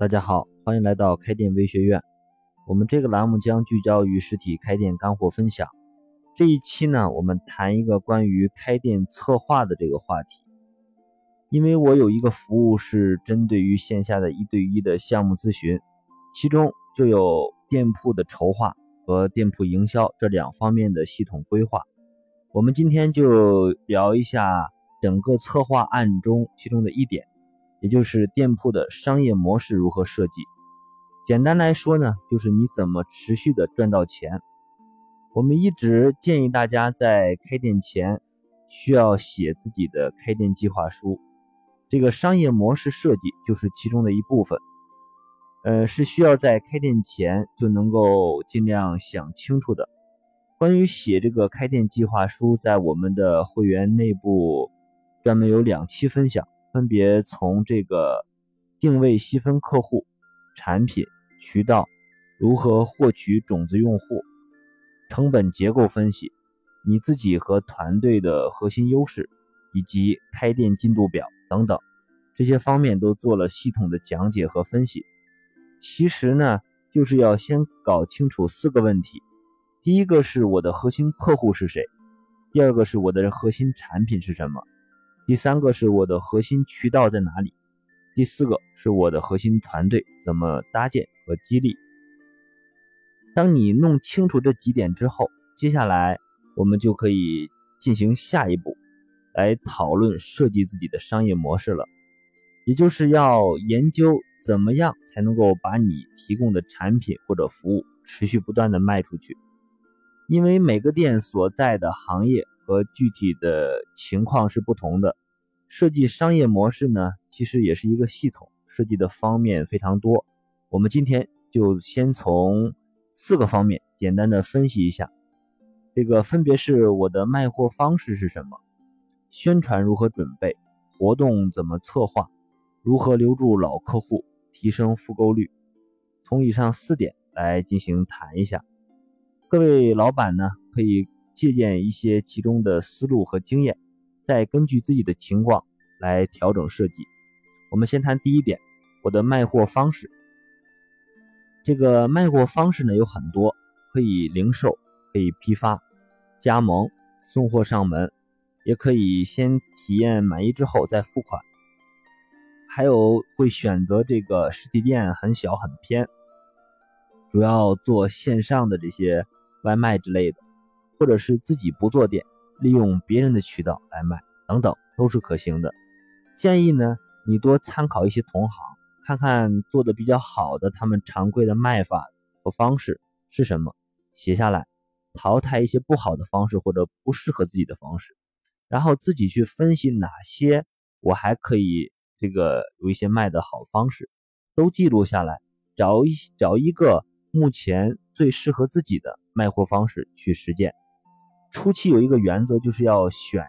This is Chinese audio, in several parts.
大家好，欢迎来到开店微学院。我们这个栏目将聚焦于实体开店干货分享。这一期呢，我们谈一个关于开店策划的这个话题。因为我有一个服务是针对于线下的一对一的项目咨询，其中就有店铺的筹划和店铺营销这两方面的系统规划。我们今天就聊一下整个策划案中其中的一点。也就是店铺的商业模式如何设计？简单来说呢，就是你怎么持续的赚到钱。我们一直建议大家在开店前需要写自己的开店计划书，这个商业模式设计就是其中的一部分。呃，是需要在开店前就能够尽量想清楚的。关于写这个开店计划书，在我们的会员内部专门有两期分享。分别从这个定位细分客户、产品、渠道、如何获取种子用户、成本结构分析、你自己和团队的核心优势，以及开店进度表等等这些方面都做了系统的讲解和分析。其实呢，就是要先搞清楚四个问题：第一个是我的核心客户是谁；第二个是我的核心产品是什么。第三个是我的核心渠道在哪里？第四个是我的核心团队怎么搭建和激励？当你弄清楚这几点之后，接下来我们就可以进行下一步，来讨论设计自己的商业模式了。也就是要研究怎么样才能够把你提供的产品或者服务持续不断的卖出去，因为每个店所在的行业。和具体的情况是不同的。设计商业模式呢，其实也是一个系统，设计的方面非常多。我们今天就先从四个方面简单的分析一下。这个分别是我的卖货方式是什么，宣传如何准备，活动怎么策划，如何留住老客户，提升复购率。从以上四点来进行谈一下。各位老板呢，可以。借鉴一些其中的思路和经验，再根据自己的情况来调整设计。我们先谈第一点，我的卖货方式。这个卖货方式呢有很多，可以零售，可以批发、加盟、送货上门，也可以先体验满意之后再付款。还有会选择这个实体店很小很偏，主要做线上的这些外卖之类的。或者是自己不做店，利用别人的渠道来卖，等等都是可行的。建议呢，你多参考一些同行，看看做的比较好的，他们常规的卖法和方式是什么，写下来，淘汰一些不好的方式或者不适合自己的方式，然后自己去分析哪些我还可以这个有一些卖的好方式，都记录下来，找一找一个目前最适合自己的卖货方式去实践。初期有一个原则，就是要选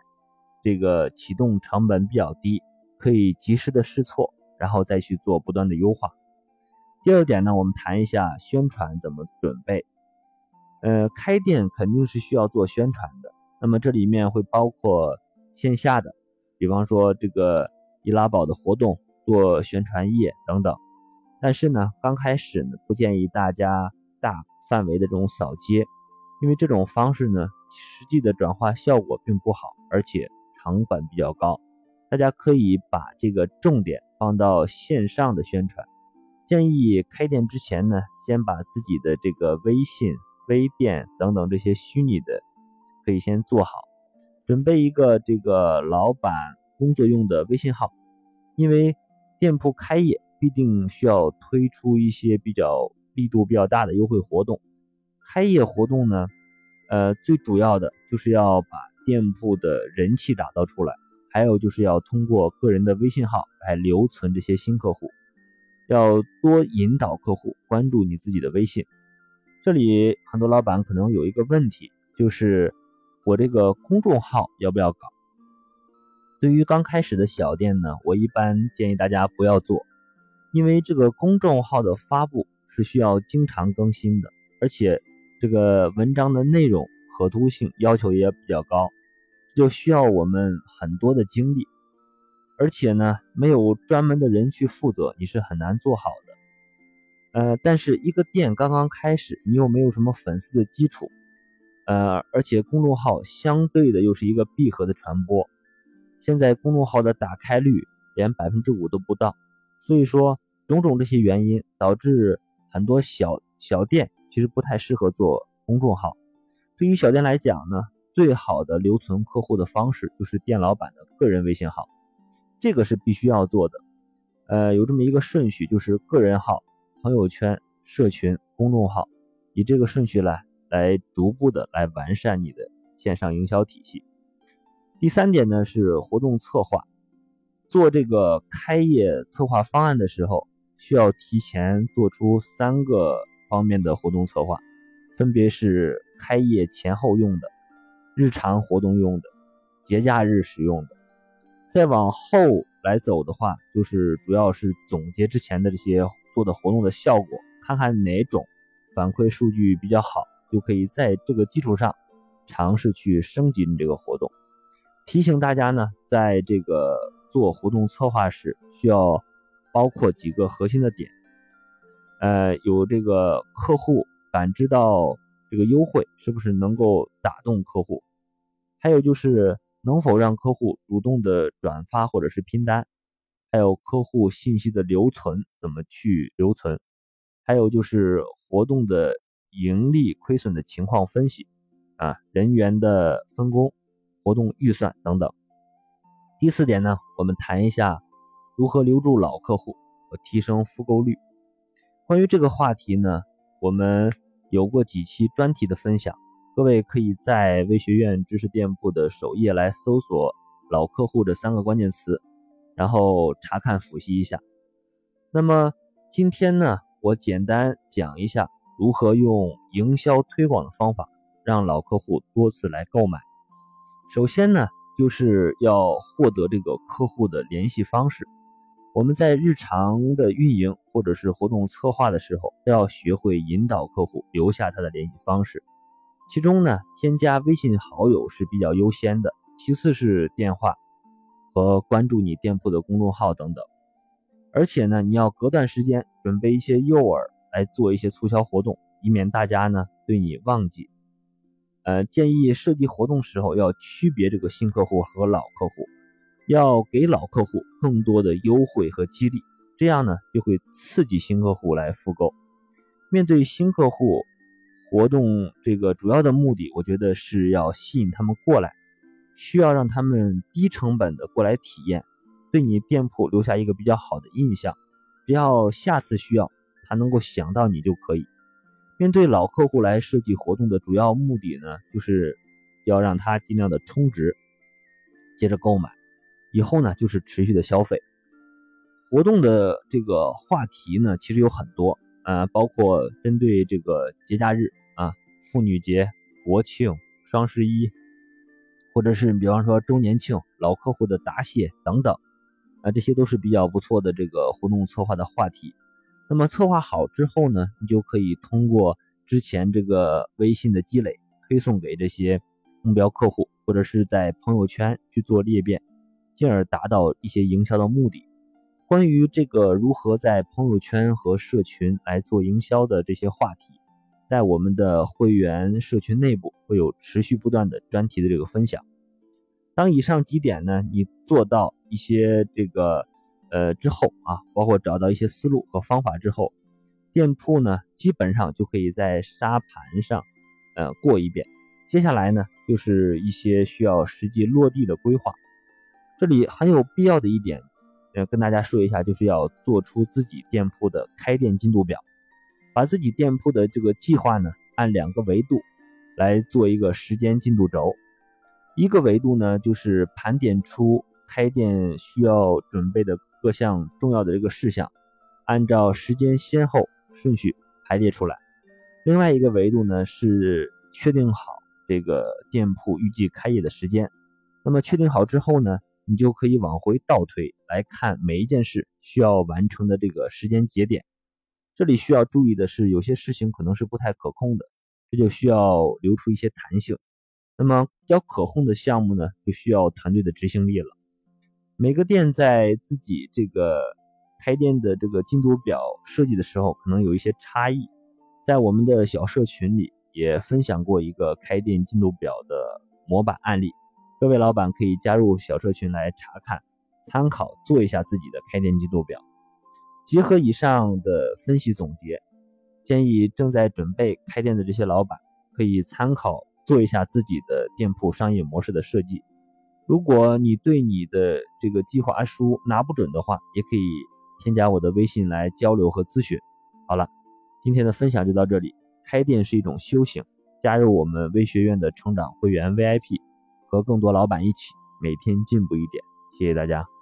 这个启动成本比较低，可以及时的试错，然后再去做不断的优化。第二点呢，我们谈一下宣传怎么准备。呃，开店肯定是需要做宣传的，那么这里面会包括线下的，比方说这个易拉宝的活动，做宣传页等等。但是呢，刚开始呢，不建议大家大范围的这种扫街。因为这种方式呢，实际的转化效果并不好，而且成本比较高。大家可以把这个重点放到线上的宣传。建议开店之前呢，先把自己的这个微信、微店等等这些虚拟的，可以先做好，准备一个这个老板工作用的微信号。因为店铺开业必定需要推出一些比较力度比较大的优惠活动。开业活动呢，呃，最主要的就是要把店铺的人气打造出来，还有就是要通过个人的微信号来留存这些新客户，要多引导客户关注你自己的微信。这里很多老板可能有一个问题，就是我这个公众号要不要搞？对于刚开始的小店呢，我一般建议大家不要做，因为这个公众号的发布是需要经常更新的，而且。这个文章的内容可读性要求也比较高，就需要我们很多的精力，而且呢，没有专门的人去负责，你是很难做好的。呃，但是一个店刚刚开始，你又没有什么粉丝的基础，呃，而且公众号相对的又是一个闭合的传播，现在公众号的打开率连百分之五都不到，所以说种种这些原因导致很多小小店其实不太适合做公众号。对于小店来讲呢，最好的留存客户的方式就是店老板的个人微信号，这个是必须要做的。呃，有这么一个顺序，就是个人号。朋友圈、社群、公众号，以这个顺序来来逐步的来完善你的线上营销体系。第三点呢是活动策划，做这个开业策划方案的时候，需要提前做出三个方面的活动策划，分别是开业前后用的、日常活动用的、节假日使用的。再往后来走的话，就是主要是总结之前的这些。做的活动的效果，看看哪种反馈数据比较好，就可以在这个基础上尝试去升级你这个活动。提醒大家呢，在这个做活动策划时，需要包括几个核心的点，呃，有这个客户感知到这个优惠是不是能够打动客户，还有就是能否让客户主动的转发或者是拼单。还有客户信息的留存怎么去留存？还有就是活动的盈利亏损的情况分析啊，人员的分工、活动预算等等。第四点呢，我们谈一下如何留住老客户和提升复购率。关于这个话题呢，我们有过几期专题的分享，各位可以在微学院知识店铺的首页来搜索“老客户”这三个关键词。然后查看复习一下。那么今天呢，我简单讲一下如何用营销推广的方法让老客户多次来购买。首先呢，就是要获得这个客户的联系方式。我们在日常的运营或者是活动策划的时候，要学会引导客户留下他的联系方式。其中呢，添加微信好友是比较优先的，其次是电话。和关注你店铺的公众号等等，而且呢，你要隔段时间准备一些诱饵来做一些促销活动，以免大家呢对你忘记。呃，建议设计活动时候要区别这个新客户和老客户，要给老客户更多的优惠和激励，这样呢就会刺激新客户来复购。面对新客户，活动这个主要的目的，我觉得是要吸引他们过来。需要让他们低成本的过来体验，对你店铺留下一个比较好的印象，只要下次需要他能够想到你就可以。面对老客户来设计活动的主要目的呢，就是要让他尽量的充值，接着购买，以后呢就是持续的消费。活动的这个话题呢，其实有很多，呃，包括针对这个节假日啊，妇女节、国庆、双十一。或者是比方说周年庆、老客户的答谢等等，啊，这些都是比较不错的这个活动策划的话题。那么策划好之后呢，你就可以通过之前这个微信的积累，推送给这些目标客户，或者是在朋友圈去做裂变，进而达到一些营销的目的。关于这个如何在朋友圈和社群来做营销的这些话题。在我们的会员社群内部会有持续不断的专题的这个分享。当以上几点呢，你做到一些这个呃之后啊，包括找到一些思路和方法之后，店铺呢基本上就可以在沙盘上呃过一遍。接下来呢就是一些需要实际落地的规划。这里很有必要的一点，呃跟大家说一下，就是要做出自己店铺的开店进度表。把自己店铺的这个计划呢，按两个维度来做一个时间进度轴。一个维度呢，就是盘点出开店需要准备的各项重要的这个事项，按照时间先后顺序排列出来。另外一个维度呢，是确定好这个店铺预计开业的时间。那么确定好之后呢，你就可以往回倒推来看每一件事需要完成的这个时间节点。这里需要注意的是，有些事情可能是不太可控的，这就需要留出一些弹性。那么要可控的项目呢，就需要团队的执行力了。每个店在自己这个开店的这个进度表设计的时候可能有一些差异，在我们的小社群里也分享过一个开店进度表的模板案例，各位老板可以加入小社群来查看、参考，做一下自己的开店进度表。结合以上的分析总结，建议正在准备开店的这些老板可以参考做一下自己的店铺商业模式的设计。如果你对你的这个计划书拿不准的话，也可以添加我的微信来交流和咨询。好了，今天的分享就到这里。开店是一种修行，加入我们微学院的成长会员 VIP，和更多老板一起每天进步一点。谢谢大家。